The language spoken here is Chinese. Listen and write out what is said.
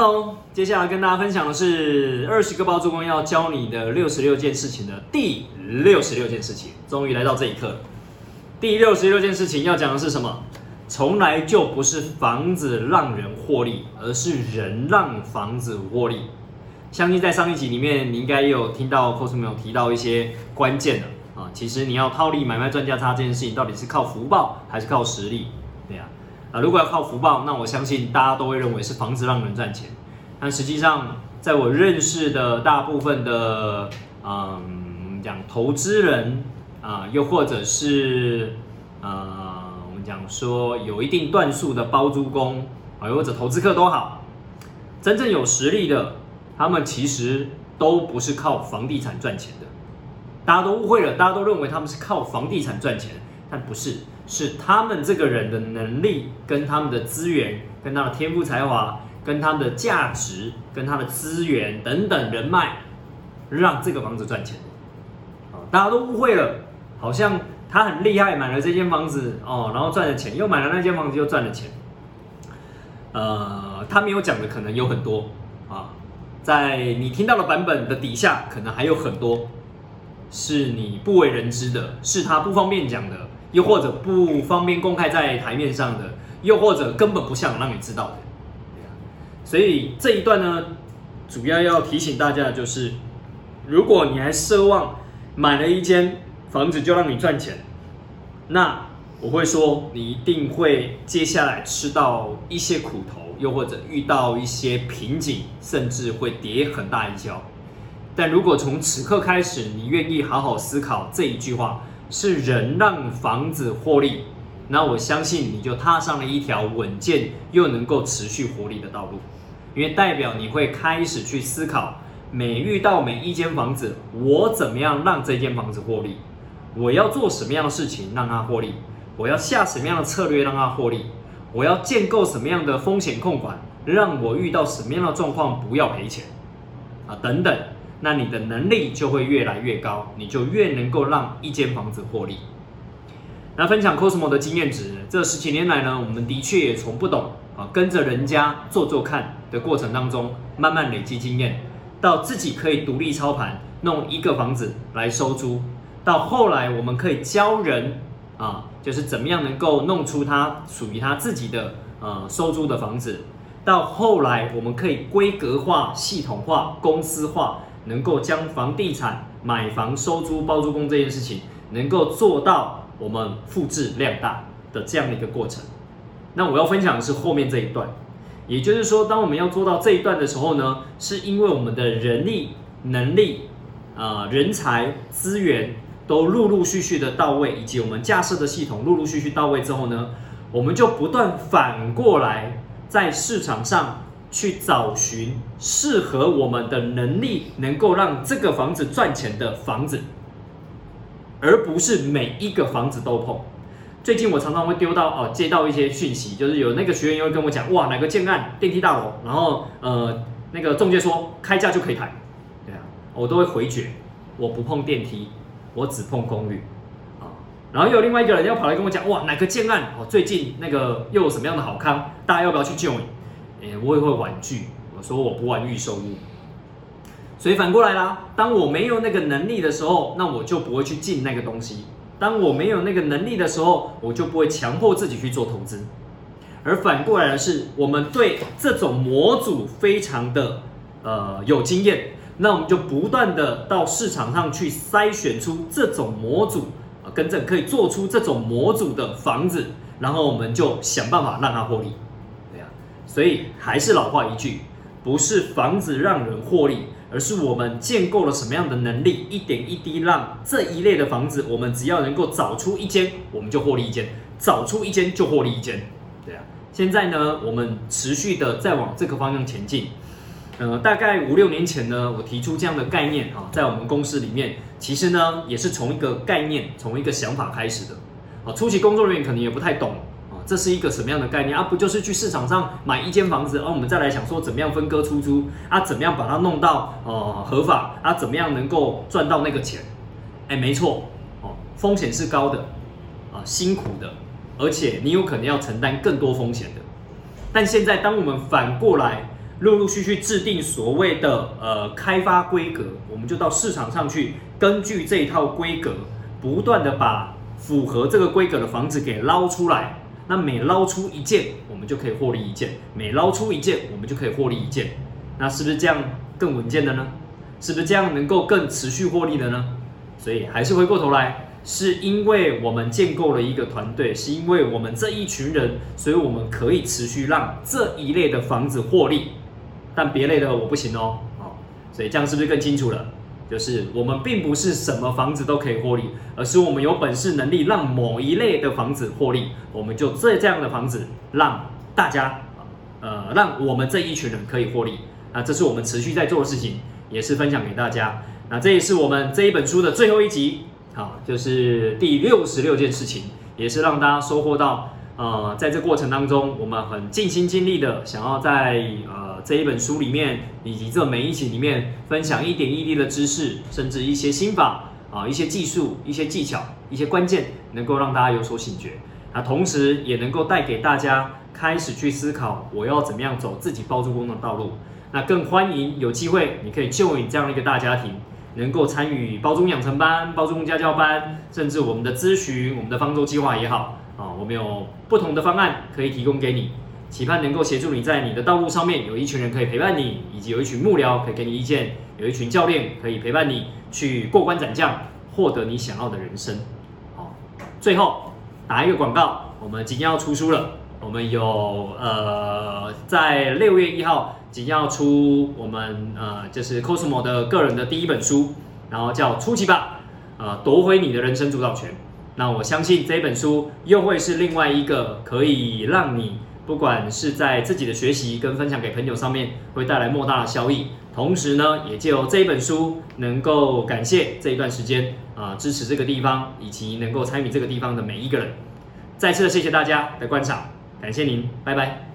Hello，接下来跟大家分享的是二十个包租公要教你的六十六件事情的第六十六件事情，终于来到这一刻。第六十六件事情要讲的是什么？从来就不是房子让人获利，而是人让房子获利。相信在上一集里面，你应该也有听到 c o s m 有提到一些关键的啊。其实你要套利买卖赚价差这件事情，到底是靠福报还是靠实力？啊，如果要靠福报，那我相信大家都会认为是房子让人赚钱。但实际上，在我认识的大部分的，嗯，讲投资人啊，又或者是呃，我们讲说有一定段数的包租公啊，又或者投资客都好，真正有实力的，他们其实都不是靠房地产赚钱的。大家都误会了，大家都认为他们是靠房地产赚钱，但不是。是他们这个人的能力，跟他们的资源，跟他的天赋才华，跟他的价值，跟他的资源等等人脉，让这个房子赚钱。大家都误会了，好像他很厉害，买了这间房子哦，然后赚了钱，又买了那间房子又赚了钱。呃，他没有讲的可能有很多啊，在你听到的版本的底下，可能还有很多是你不为人知的，是他不方便讲的。又或者不方便公开在台面上的，又或者根本不想让你知道的，所以这一段呢，主要要提醒大家的就是，如果你还奢望买了一间房子就让你赚钱，那我会说你一定会接下来吃到一些苦头，又或者遇到一些瓶颈，甚至会跌很大一跤。但如果从此刻开始，你愿意好好思考这一句话。是人让房子获利，那我相信你就踏上了一条稳健又能够持续活力的道路，因为代表你会开始去思考，每遇到每一间房子，我怎么样让这间房子获利？我要做什么样的事情让它获利？我要下什么样的策略让它获利？我要建构什么样的风险控管，让我遇到什么样的状况不要赔钱啊？等等。那你的能力就会越来越高，你就越能够让一间房子获利。那分享 Cosmo 的经验值，这十几年来呢，我们的确也从不懂啊，跟着人家做做看的过程当中，慢慢累积经验，到自己可以独立操盘，弄一个房子来收租，到后来我们可以教人啊，就是怎么样能够弄出他属于他自己的呃收租的房子，到后来我们可以规格化、系统化、公司化。能够将房地产买房收租包租公这件事情，能够做到我们复制量大的这样的一个过程。那我要分享的是后面这一段，也就是说，当我们要做到这一段的时候呢，是因为我们的人力、能力、啊人才、资源都陆陆续续的到位，以及我们架设的系统陆陆续续到位之后呢，我们就不断反过来在市场上。去找寻适合我们的能力，能够让这个房子赚钱的房子，而不是每一个房子都碰。最近我常常会丢到哦，接到一些讯息，就是有那个学员又跟我讲，哇，哪个建案电梯大楼，然后呃，那个中介说开价就可以谈，对啊，我都会回绝，我不碰电梯，我只碰公寓啊。然后又有另外一个人要跑来跟我讲，哇，哪个建案哦，最近那个又有什么样的好康，大家要不要去救你？诶，我也会婉拒，我说我不玩预售屋，所以反过来啦，当我没有那个能力的时候，那我就不会去进那个东西；当我没有那个能力的时候，我就不会强迫自己去做投资。而反过来的是，我们对这种模组非常的呃有经验，那我们就不断的到市场上去筛选出这种模组啊，跟着可以做出这种模组的房子，然后我们就想办法让它获利。所以还是老话一句，不是房子让人获利，而是我们建构了什么样的能力，一点一滴让这一类的房子，我们只要能够找出一间，我们就获利一间；找出一间就获利一间。对啊，现在呢，我们持续的在往这个方向前进。呃，大概五六年前呢，我提出这样的概念啊，在我们公司里面，其实呢也是从一个概念，从一个想法开始的。啊，初期工作人员可能也不太懂。这是一个什么样的概念啊？不就是去市场上买一间房子，然后我们再来想说怎么样分割出租啊？怎么样把它弄到呃合法啊？怎么样能够赚到那个钱？哎，没错，哦，风险是高的啊，辛苦的，而且你有可能要承担更多风险的。但现在当我们反过来陆陆续续制定所谓的呃开发规格，我们就到市场上去，根据这一套规格，不断的把符合这个规格的房子给捞出来。那每捞出一件，我们就可以获利一件；每捞出一件，我们就可以获利一件。那是不是这样更稳健的呢？是不是这样能够更持续获利的呢？所以还是回过头来，是因为我们建构了一个团队，是因为我们这一群人，所以我们可以持续让这一类的房子获利。但别类的我不行哦，好，所以这样是不是更清楚了？就是我们并不是什么房子都可以获利，而是我们有本事能力让某一类的房子获利，我们就这这样的房子让大家，呃，让我们这一群人可以获利。那这是我们持续在做的事情，也是分享给大家。那这也是我们这一本书的最后一集，好，就是第六十六件事情，也是让大家收获到。呃，在这过程当中，我们很尽心尽力的想要在呃这一本书里面，以及这每一集里面分享一点一滴的知识，甚至一些心法啊，一些技术、一些技巧、一些关键，能够让大家有所醒觉。那同时也能够带给大家开始去思考，我要怎么样走自己包租公的道路。那更欢迎有机会，你可以就你这样的一个大家庭，能够参与包租养成班、包租家教班，甚至我们的咨询、我们的方舟计划也好。啊，我们有不同的方案可以提供给你，期盼能够协助你在你的道路上面有一群人可以陪伴你，以及有一群幕僚可以给你意见，有一群教练可以陪伴你去过关斩将，获得你想要的人生。好，最后打一个广告，我们即将要出书了，我们有呃在六月一号即将要出我们呃就是 Cosmo 的个人的第一本书，然后叫出奇吧，呃夺回你的人生主导权。那我相信这本书又会是另外一个可以让你不管是在自己的学习跟分享给朋友上面会带来莫大的效益，同时呢，也借由这一本书能够感谢这一段时间啊支持这个地方以及能够参与这个地方的每一个人。再次的谢谢大家的观赏，感谢您，拜拜。